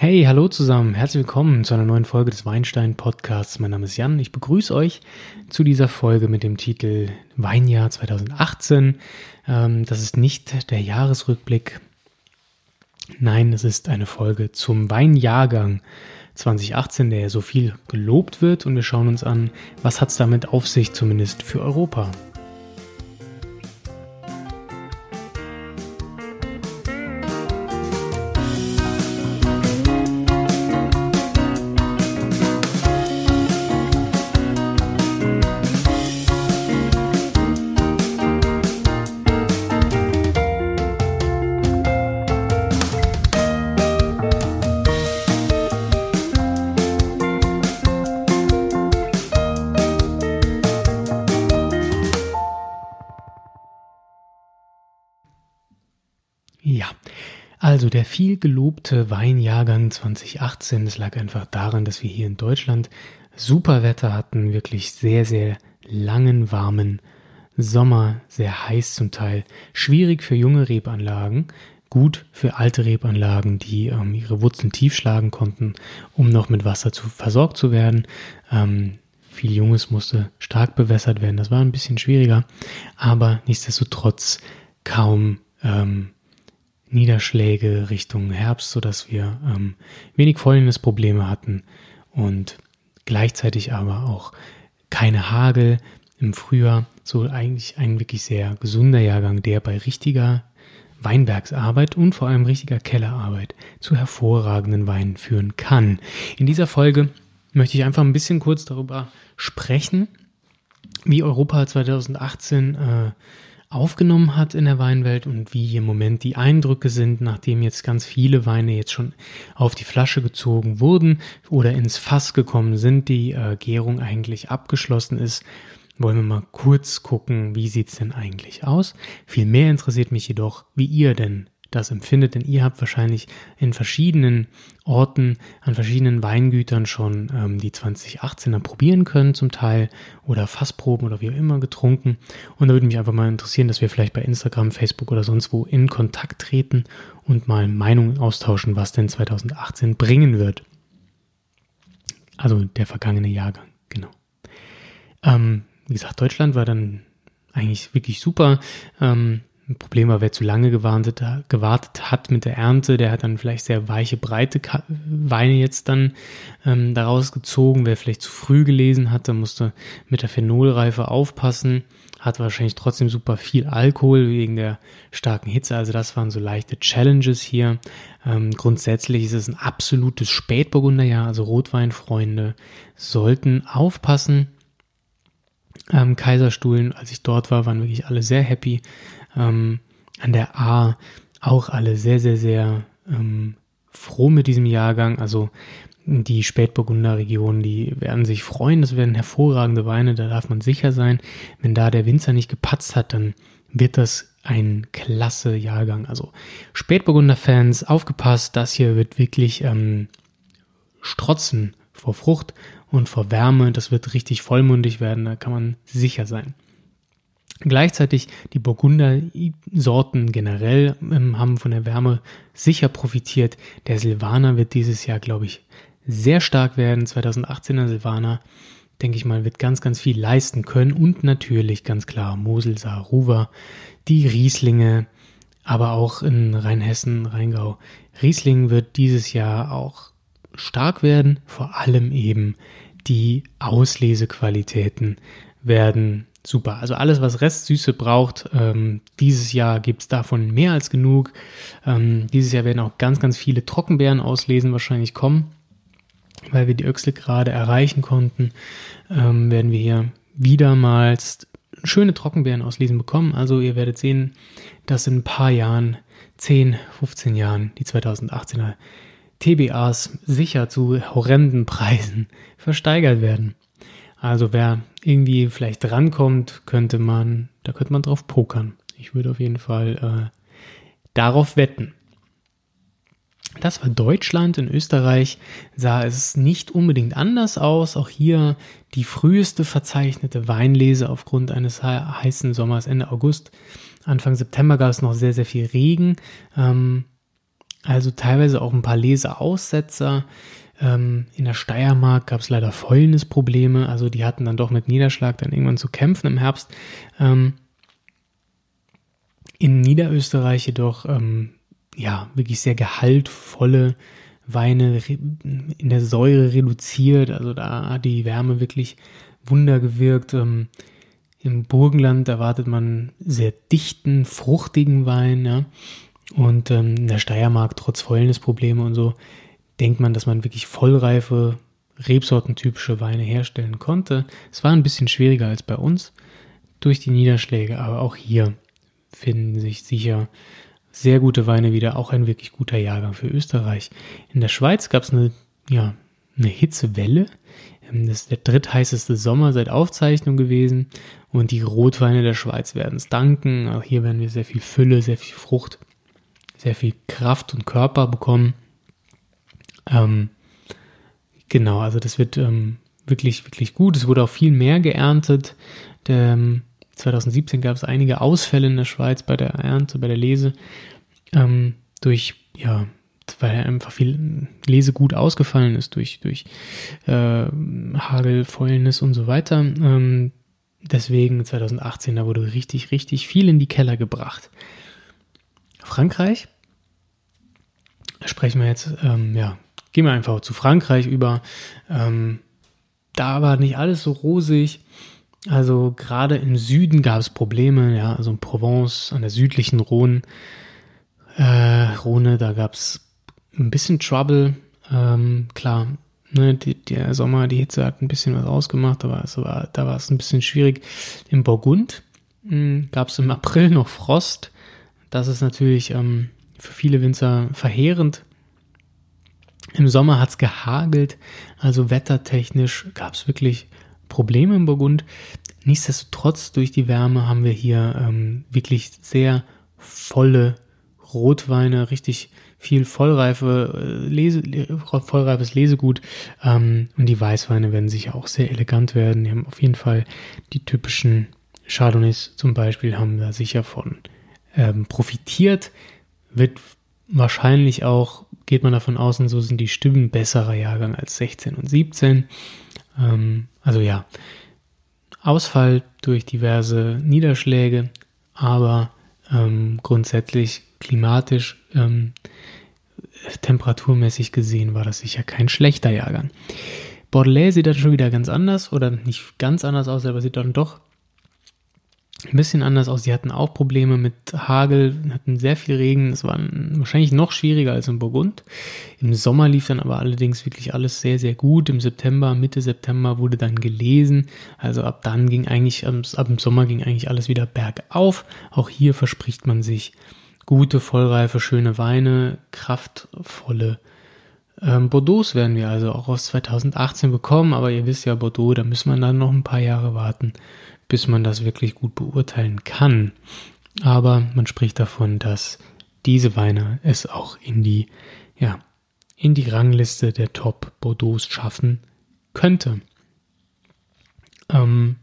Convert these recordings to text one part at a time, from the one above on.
Hey, hallo zusammen, herzlich willkommen zu einer neuen Folge des Weinstein Podcasts. Mein Name ist Jan, ich begrüße euch zu dieser Folge mit dem Titel Weinjahr 2018. Ähm, das ist nicht der Jahresrückblick, nein, es ist eine Folge zum Weinjahrgang 2018, der ja so viel gelobt wird und wir schauen uns an, was hat es damit auf sich, zumindest für Europa. Ja, also der viel gelobte Weinjahrgang 2018, das lag einfach daran, dass wir hier in Deutschland super Wetter hatten, wirklich sehr, sehr langen, warmen Sommer, sehr heiß zum Teil, schwierig für junge Rebanlagen, gut für alte Rebanlagen, die ähm, ihre Wurzeln tief schlagen konnten, um noch mit Wasser zu, versorgt zu werden. Ähm, viel Junges musste stark bewässert werden, das war ein bisschen schwieriger, aber nichtsdestotrotz kaum ähm, Niederschläge Richtung Herbst, sodass wir ähm, wenig Fäulnisprobleme hatten und gleichzeitig aber auch keine Hagel im Frühjahr. So eigentlich ein wirklich sehr gesunder Jahrgang, der bei richtiger Weinbergsarbeit und vor allem richtiger Kellerarbeit zu hervorragenden Weinen führen kann. In dieser Folge möchte ich einfach ein bisschen kurz darüber sprechen, wie Europa 2018 äh, aufgenommen hat in der Weinwelt und wie im Moment die Eindrücke sind, nachdem jetzt ganz viele Weine jetzt schon auf die Flasche gezogen wurden oder ins Fass gekommen sind, die äh, Gärung eigentlich abgeschlossen ist. Wollen wir mal kurz gucken, wie sieht's denn eigentlich aus? Viel mehr interessiert mich jedoch, wie ihr denn das empfindet, denn ihr habt wahrscheinlich in verschiedenen Orten, an verschiedenen Weingütern schon ähm, die 2018er probieren können zum Teil oder Fassproben oder wie auch immer getrunken. Und da würde mich einfach mal interessieren, dass wir vielleicht bei Instagram, Facebook oder sonst wo in Kontakt treten und mal Meinungen austauschen, was denn 2018 bringen wird. Also der vergangene Jahrgang, genau. Ähm, wie gesagt, Deutschland war dann eigentlich wirklich super. Ähm, ein Problem war, wer zu lange gewartet, gewartet hat mit der Ernte, der hat dann vielleicht sehr weiche, breite Weine jetzt dann ähm, daraus gezogen. Wer vielleicht zu früh gelesen hat, der musste mit der Phenolreife aufpassen, hat wahrscheinlich trotzdem super viel Alkohol wegen der starken Hitze. Also das waren so leichte Challenges hier. Ähm, grundsätzlich ist es ein absolutes Spätburgunderjahr, also Rotweinfreunde sollten aufpassen. Ähm, Kaiserstuhlen, als ich dort war, waren wirklich alle sehr happy ähm, an der A auch alle sehr, sehr, sehr ähm, froh mit diesem Jahrgang. Also die Spätburgunder Region, die werden sich freuen. Das werden hervorragende Weine, da darf man sicher sein. Wenn da der Winzer nicht gepatzt hat, dann wird das ein klasse Jahrgang. Also Spätburgunder-Fans, aufgepasst, das hier wird wirklich ähm, strotzen vor Frucht und vor Wärme. Das wird richtig vollmundig werden, da kann man sicher sein. Gleichzeitig die Burgunder-Sorten generell ähm, haben von der Wärme sicher profitiert. Der Silvaner wird dieses Jahr, glaube ich, sehr stark werden. 2018er Silvaner, denke ich mal, wird ganz, ganz viel leisten können. Und natürlich ganz klar Mosel, Saar, Ruwer, die Rieslinge, aber auch in Rheinhessen, Rheingau. Riesling wird dieses Jahr auch stark werden. Vor allem eben die Auslesequalitäten werden super. Also alles, was Restsüße braucht, ähm, dieses Jahr gibt es davon mehr als genug. Ähm, dieses Jahr werden auch ganz, ganz viele Trockenbeeren auslesen wahrscheinlich kommen, weil wir die Öchsle gerade erreichen konnten. Ähm, werden wir hier wiedermals schöne Trockenbeeren auslesen bekommen. Also ihr werdet sehen, dass in ein paar Jahren, 10, 15 Jahren, die 2018er TBAs sicher zu horrenden Preisen versteigert werden. Also wer irgendwie vielleicht drankommt, könnte man, da könnte man drauf pokern. Ich würde auf jeden Fall äh, darauf wetten. Das war Deutschland. In Österreich sah es nicht unbedingt anders aus. Auch hier die früheste verzeichnete Weinlese aufgrund eines heißen Sommers Ende August. Anfang September gab es noch sehr, sehr viel Regen. Ähm, Also teilweise auch ein paar Leseaussetzer. Ähm, in der Steiermark gab es leider Fäulnisprobleme. Also die hatten dann doch mit Niederschlag dann irgendwann zu kämpfen im Herbst. Ähm, in Niederösterreich jedoch ähm, ja wirklich sehr gehaltvolle Weine in der Säure reduziert. Also da hat die Wärme wirklich Wunder gewirkt. Ähm, Im Burgenland erwartet man sehr dichten, fruchtigen Wein. Ja? Und ähm, in der Steiermark, trotz Fäulnisprobleme und so, denkt man, dass man wirklich vollreife, rebsortentypische Weine herstellen konnte. Es war ein bisschen schwieriger als bei uns durch die Niederschläge, aber auch hier finden sich sicher sehr gute Weine wieder, auch ein wirklich guter Jahrgang für Österreich. In der Schweiz gab es eine, ja, eine Hitzewelle. Ähm, das ist der drittheißeste Sommer seit Aufzeichnung gewesen und die Rotweine der Schweiz werden es danken. Auch hier werden wir sehr viel Fülle, sehr viel Frucht, sehr viel Kraft und Körper bekommen. Ähm, genau, also das wird ähm, wirklich, wirklich gut. Es wurde auch viel mehr geerntet. Der, ähm, 2017 gab es einige Ausfälle in der Schweiz bei der Ernte, bei der Lese, ähm, durch, ja, weil einfach viel Lese gut ausgefallen ist, durch, durch äh, Hagel, Fäulnis und so weiter. Ähm, deswegen 2018, da wurde richtig, richtig viel in die Keller gebracht. Frankreich, sprechen wir jetzt, ähm, ja, gehen wir einfach zu Frankreich über. Ähm, da war nicht alles so rosig. Also gerade im Süden gab es Probleme, ja, also in Provence, an der südlichen Rhone, äh, Rhone, da gab es ein bisschen Trouble. Ähm, klar, ne, die, der Sommer, die Hitze hat ein bisschen was ausgemacht, aber es war, da war es ein bisschen schwierig. Im Burgund hm, gab es im April noch Frost. Das ist natürlich ähm, für viele Winzer verheerend. Im Sommer hat es gehagelt, also wettertechnisch gab es wirklich Probleme im Burgund. Nichtsdestotrotz, durch die Wärme haben wir hier ähm, wirklich sehr volle Rotweine, richtig viel vollreife äh, Lese, vollreifes Lesegut ähm, und die Weißweine werden sicher auch sehr elegant werden. Die haben auf jeden Fall die typischen Chardonnays zum Beispiel haben da sicher von ähm, profitiert. Wird wahrscheinlich auch, geht man davon aus, und so sind die Stimmen besserer Jahrgang als 16 und 17. Ähm, also ja, Ausfall durch diverse Niederschläge, aber ähm, grundsätzlich klimatisch, ähm, temperaturmäßig gesehen war das sicher kein schlechter Jahrgang. Bordelais sieht dann schon wieder ganz anders oder nicht ganz anders aus, aber sieht dann doch ein bisschen anders aus. Sie hatten auch Probleme mit Hagel, hatten sehr viel Regen. Es war wahrscheinlich noch schwieriger als in Burgund. Im Sommer lief dann aber allerdings wirklich alles sehr, sehr gut. Im September, Mitte September wurde dann gelesen. Also ab dann ging eigentlich, ab dem Sommer ging eigentlich alles wieder bergauf. Auch hier verspricht man sich gute, vollreife, schöne Weine, kraftvolle ähm, Bordeaux werden wir also auch aus 2018 bekommen. Aber ihr wisst ja, Bordeaux, da müssen wir dann noch ein paar Jahre warten bis man das wirklich gut beurteilen kann. Aber man spricht davon, dass diese Weine es auch in die, ja, in die Rangliste der Top Bordeaux schaffen könnte. Ähm,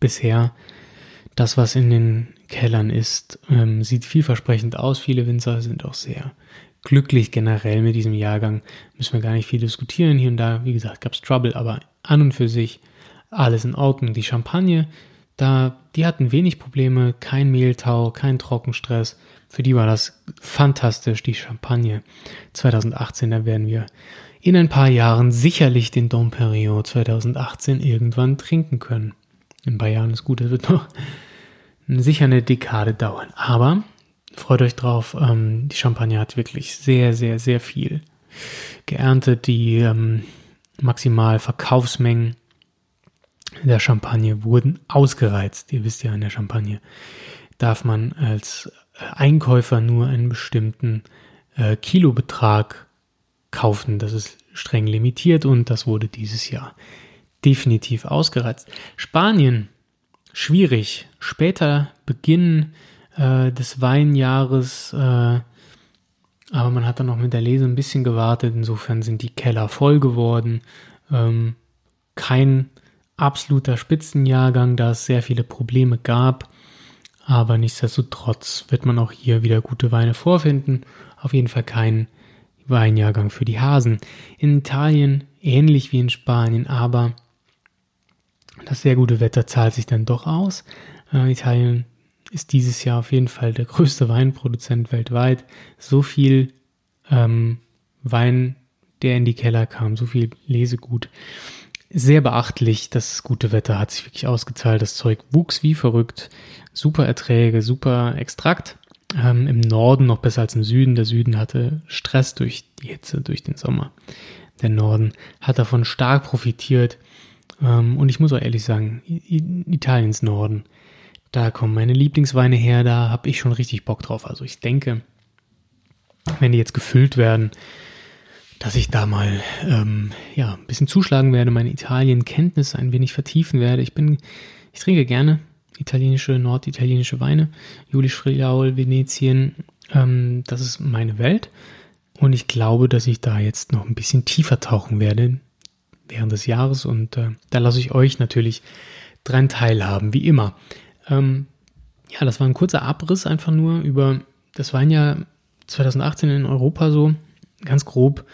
bisher das, was in den Kellern ist, ähm, sieht vielversprechend aus. Viele Winzer sind auch sehr glücklich generell mit diesem Jahrgang. Müssen wir gar nicht viel diskutieren. Hier und da, wie gesagt, gab es Trouble, aber an und für sich alles in Ordnung. Die Champagne da, die hatten wenig Probleme, kein Mehltau, kein Trockenstress. Für die war das fantastisch, die Champagne 2018. Da werden wir in ein paar Jahren sicherlich den Dom Perignon 2018 irgendwann trinken können. In Jahren ist gut, es wird noch sicher eine Dekade dauern. Aber freut euch drauf, ähm, die Champagne hat wirklich sehr, sehr, sehr viel geerntet. Die ähm, maximal Verkaufsmengen der Champagne wurden ausgereizt. Ihr wisst ja, in der Champagne darf man als Einkäufer nur einen bestimmten äh, Kilobetrag kaufen. Das ist streng limitiert und das wurde dieses Jahr definitiv ausgereizt. Spanien, schwierig. Später Beginn äh, des Weinjahres, äh, aber man hat dann noch mit der Lese ein bisschen gewartet. Insofern sind die Keller voll geworden. Ähm, kein absoluter Spitzenjahrgang, da es sehr viele Probleme gab. Aber nichtsdestotrotz wird man auch hier wieder gute Weine vorfinden. Auf jeden Fall kein Weinjahrgang für die Hasen. In Italien ähnlich wie in Spanien, aber das sehr gute Wetter zahlt sich dann doch aus. Äh, Italien ist dieses Jahr auf jeden Fall der größte Weinproduzent weltweit. So viel ähm, Wein, der in die Keller kam, so viel Lesegut. Sehr beachtlich, das gute Wetter hat sich wirklich ausgezahlt. Das Zeug wuchs wie verrückt. Super Erträge, super Extrakt. Ähm, Im Norden noch besser als im Süden. Der Süden hatte Stress durch die Hitze, durch den Sommer. Der Norden hat davon stark profitiert. Ähm, und ich muss auch ehrlich sagen, Italiens Norden, da kommen meine Lieblingsweine her, da habe ich schon richtig Bock drauf. Also ich denke, wenn die jetzt gefüllt werden, dass ich da mal ähm, ja, ein bisschen zuschlagen werde, meine Italien-Kenntnisse ein wenig vertiefen werde. Ich bin, ich trinke gerne italienische, norditalienische Weine. Julisch Friaul, Venetien, ähm, das ist meine Welt. Und ich glaube, dass ich da jetzt noch ein bisschen tiefer tauchen werde während des Jahres. Und äh, da lasse ich euch natürlich dran teilhaben, wie immer. Ähm, ja, das war ein kurzer Abriss einfach nur über das Weinjahr 2018 in Europa so, ganz grob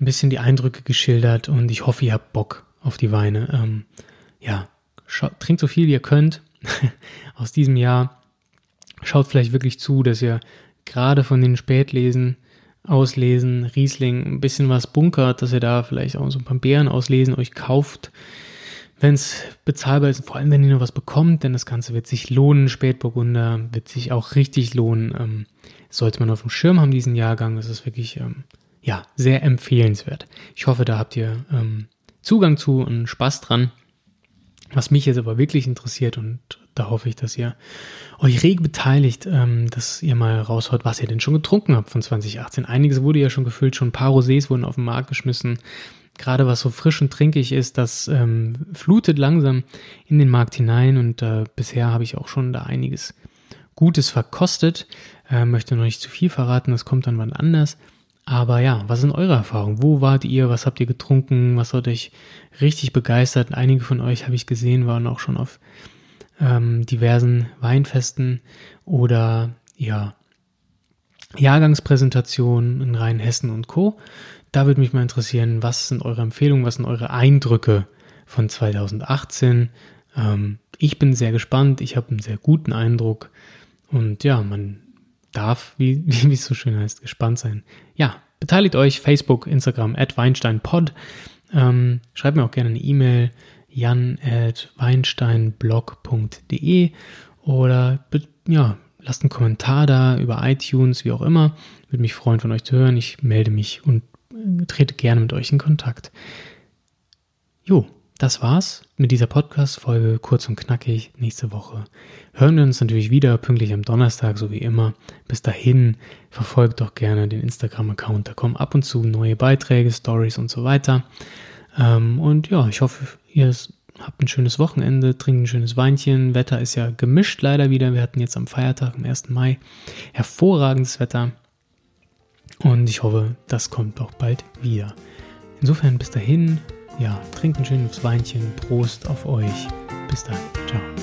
ein bisschen die Eindrücke geschildert und ich hoffe, ihr habt Bock auf die Weine. Ähm, ja, trinkt so viel wie ihr könnt aus diesem Jahr. Schaut vielleicht wirklich zu, dass ihr gerade von den Spätlesen, Auslesen, Riesling ein bisschen was bunkert, dass ihr da vielleicht auch so ein paar Beeren auslesen euch kauft, wenn es bezahlbar ist, vor allem wenn ihr noch was bekommt, denn das Ganze wird sich lohnen. Spätburgunder wird sich auch richtig lohnen. Ähm, sollte man auf dem Schirm haben, diesen Jahrgang. Das ist wirklich ähm, ja, sehr empfehlenswert. Ich hoffe, da habt ihr ähm, Zugang zu und Spaß dran. Was mich jetzt aber wirklich interessiert und da hoffe ich, dass ihr euch reg beteiligt, ähm, dass ihr mal raushaut, was ihr denn schon getrunken habt von 2018. Einiges wurde ja schon gefüllt, schon ein paar Rosés wurden auf den Markt geschmissen. Gerade was so frisch und trinkig ist, das ähm, flutet langsam in den Markt hinein und äh, bisher habe ich auch schon da einiges Gutes verkostet. Äh, möchte noch nicht zu viel verraten, das kommt dann wann anders. Aber ja, was sind eure Erfahrungen? Wo wart ihr? Was habt ihr getrunken? Was hat euch richtig begeistert? Einige von euch habe ich gesehen, waren auch schon auf ähm, diversen Weinfesten oder ja, Jahrgangspräsentationen in Rheinhessen und Co. Da würde mich mal interessieren, was sind eure Empfehlungen, was sind eure Eindrücke von 2018? Ähm, ich bin sehr gespannt, ich habe einen sehr guten Eindruck und ja, man darf, wie, wie es so schön heißt, gespannt sein. Ja, beteiligt euch, Facebook, Instagram, at WeinsteinPod. Ähm, schreibt mir auch gerne eine E-Mail, jan at weinsteinblog.de oder ja, lasst einen Kommentar da über iTunes, wie auch immer. Würde mich freuen, von euch zu hören. Ich melde mich und äh, trete gerne mit euch in Kontakt. Jo, das war's mit dieser Podcast-Folge, kurz und knackig. Nächste Woche hören wir uns natürlich wieder, pünktlich am Donnerstag, so wie immer. Bis dahin, verfolgt doch gerne den Instagram-Account, da kommen ab und zu neue Beiträge, Stories und so weiter. Ähm, und ja, ich hoffe, ihr habt ein schönes Wochenende, trinkt ein schönes Weinchen. Wetter ist ja gemischt leider wieder. Wir hatten jetzt am Feiertag, am 1. Mai, hervorragendes Wetter. Und ich hoffe, das kommt auch bald wieder. Insofern bis dahin, ja, trinkt ein schönes Weinchen. Prost auf euch. Bis dann. Ciao.